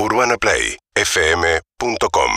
UrbanaPlayFM.com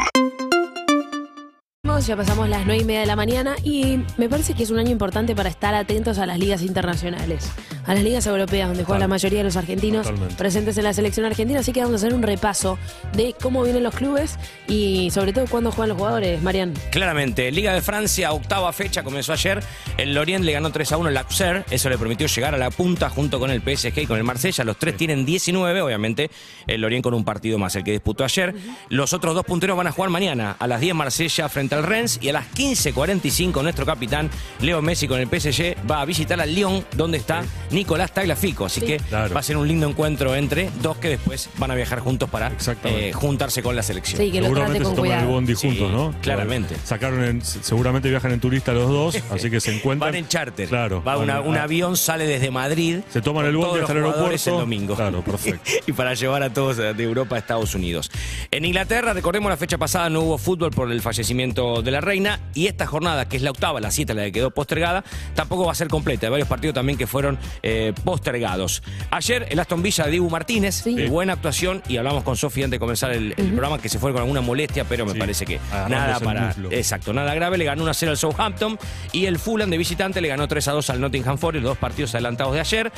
Ya pasamos las 9 y media de la mañana y me parece que es un año importante para estar atentos a las ligas internacionales, a las ligas europeas donde juega la mayoría de los argentinos Totalmente. presentes en la selección argentina. Así que vamos a hacer un repaso de cómo vienen los clubes y sobre todo cuándo juegan los jugadores, Marian. Claramente, Liga de Francia, octava fecha, comenzó ayer. El Lorient le ganó 3 a 1 al Auxerre. Eso le permitió llegar a la punta junto con el PSG y con el Marsella. Los tres tienen 19, obviamente. El Lorient con un partido más, el que disputó ayer. Los otros dos punteros van a jugar mañana. A las 10 Marsella frente al Rennes y a las 15.45 nuestro capitán Leo Messi con el PSG va a visitar al Lyon, donde está Nicolás Tagliafico. Así que Claro. va a ser un lindo encuentro entre dos que después van a viajar juntos para eh, juntarse con la selección. Sí, que lo Seguramente con se toman el bondi Sí, juntos, ¿no? claramente. Sacaron en- seguramente viajan en turista los dos, así que se encuentran. Van en charter. Claro. Va una- un avión sale desde Madrid. Se toman el bondi hasta el aeropuerto. el domingo. Claro, perfecto. y para llevar a todos de Europa a Estados Unidos. En Inglaterra, recordemos la fecha pasada, no hubo fútbol por el fallecimiento de la reina. Y esta jornada, que es la octava, la siete, la que quedó postergada, tampoco va a ser completa. Hay varios partidos también que fueron eh, postergados. Ayer, el Aston Villa de Dibu Martínez, Sí. eh, buena actuación. Y hablamos con Sofía antes de comenzar el, el programa, que se fue con alguna molestia, pero me Sí, parece que agarrándose nada para. muslo. Exacto, nada grave. Le ganó 1 a 0 al Southampton. Y el Fulham de visitante le ganó 3 a 2 al Nottingham Forest, los dos partidos adelantados de ayer.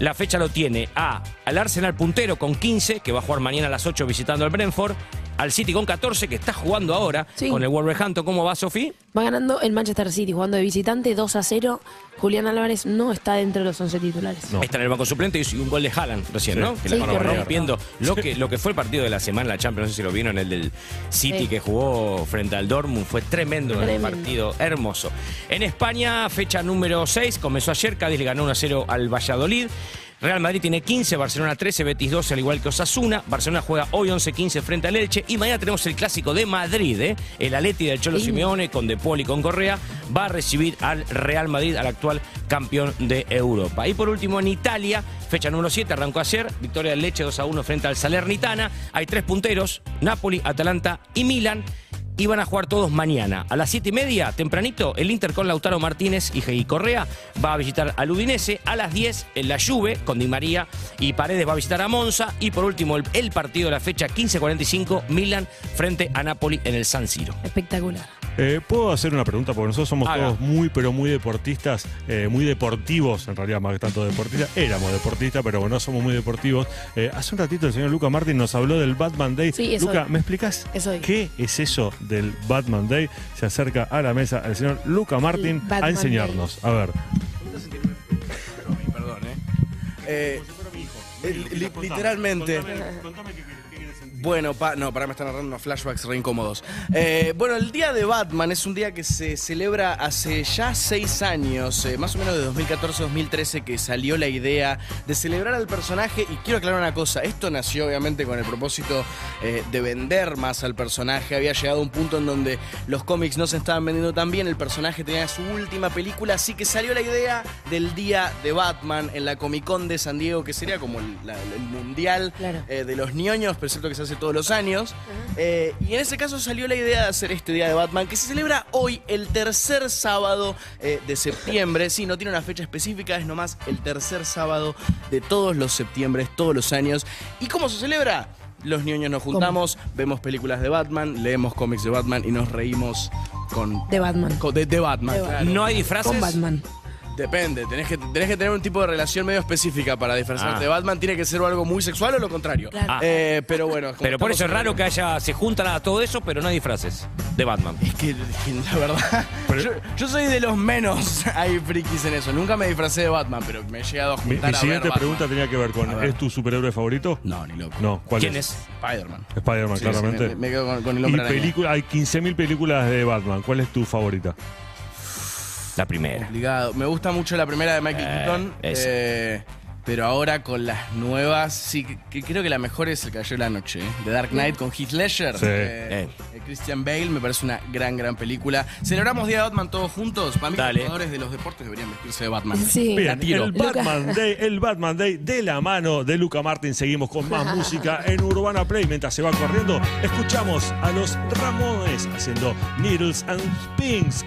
La fecha lo tiene a al Arsenal puntero con 15, que va a jugar mañana a las 8 visitando al Brentford. Al City con 14, que está jugando ahora Sí. con el Wolverhampton. ¿Cómo va, Sofi? Va ganando el Manchester City jugando de visitante 2 a 0. Julián Álvarez no está dentro de los 11 titulares. No. Está en el banco suplente y un gol de Haaland recién, Sí. ¿no? Que Sí, la rompiendo. Lo que, lo que fue el partido de la semana la Champions, no sé si lo vieron, el del City Sí. que jugó frente al Dortmund. Fue tremendo, el Tremendo. partido, hermoso. En España, fecha número 6, comenzó ayer, Cádiz le ganó 1 a 0 al Valladolid. Real Madrid tiene 15, Barcelona 13, Betis 12, al igual que Osasuna. Barcelona juega hoy 11-15 frente al Elche. Y mañana tenemos el clásico de Madrid, ¿eh? El Atleti del Cholo Sí. Simeone con De y con Correa va a recibir al Real Madrid, al actual campeón de Europa. Y por último, en Italia, fecha número 7, arrancó ayer, victoria del Leche 2 a 1 frente al Salernitana. Hay tres punteros, Napoli, Atalanta y Milan. Y van a jugar todos mañana. A las 7 y media, tempranito, el Inter con Lautaro Martínez y Gei Correa va a visitar al Udinese. A las 10, en la Juve, con Di María y Paredes va a visitar a Monza. Y por último, el, el partido de la fecha 15.45, Milan frente a Napoli en el San Siro. Espectacular. Eh, ¿Puedo hacer una pregunta? Porque nosotros somos Haga. todos muy, pero muy deportistas, eh, muy deportivos, en realidad más que tanto deportistas. Éramos deportistas, pero no somos muy deportivos. Eh, hace un ratito el señor Luca Martín nos habló del Batman Day. Sí, es Luca, hoy. ¿me hoy. qué es eso del Batman Day? Se acerca a la mesa el señor Luca Martín a enseñarnos. A ver. Perdón, ¿eh? Eh, li- li- literalmente. Bueno, pa- no, para me están narrando unos flashbacks re incómodos. Eh, bueno, el día de Batman es un día que se celebra hace ya seis años, eh, más o menos de 2014-2013, que salió la idea de celebrar al personaje. Y quiero aclarar una cosa: esto nació obviamente con el propósito eh, de vender más al personaje. Había llegado a un punto en donde los cómics no se estaban vendiendo tan bien, el personaje tenía su última película, así que salió la idea del día de Batman en la Comic Con de San Diego, que sería como el, la- el mundial Claro. de los ñoños, pero es cierto que se hace todos los años. Eh, y en ese caso salió la idea de hacer este Día de Batman, que se celebra hoy, el tercer sábado eh, de septiembre. Sí, no tiene una fecha específica, es nomás el tercer sábado de todos los septiembres, todos los años. ¿Y cómo se celebra? Los ñoños nos juntamos, vemos películas de Batman, leemos cómics de Batman y nos reímos con... De Batman. con- de, de Batman, De claro. No hay disfraces. Con Batman. Depende, tenés que, tenés que tener un tipo de relación medio específica para disfrazarte Ah. Batman. Tiene que ser algo muy sexual o lo contrario. Claro. Ah. Eh, pero bueno. como Pero por eso es estamos raro que haya, se juntan a todo eso, pero no hay disfraces de Batman. Es que, la verdad, Pero- yo, yo soy de los menos hay frikis en eso. Nunca me disfracé de Batman, pero me he llegado a Mi, juntar mi a siguiente ver Batman. pregunta tenía que ver con: ver. ¿es tu superhéroe favorito? No, ni loco. No, ¿cuál ¿Quién es? Spider-Man. Spider-Man, Sí, sí, claramente. me, me quedo con, con el y hombre araña. película, hay 15.000 películas de Batman. ¿Cuál es tu favorita? La primera. Complicado. Me gusta mucho la primera de Michael Eh, Keaton. eh, pero ahora con las nuevas, sí, que, creo que la mejor es El Cayó de la Noche, ¿eh? The Dark Knight con Heath Ledger. Sí. Eh, Christian Bale, me parece una gran, gran película. ¿Celebramos Día de Batman todos juntos? Para mí, Dale. los jugadores de los deportes deberían vestirse de Batman. Sí. Bien, tiro. el Batman Day, el Batman Day de la mano de Luca Martin. Seguimos con más música en Urbana Play. Mientras se va corriendo, escuchamos a los Ramones haciendo Needles and Pins.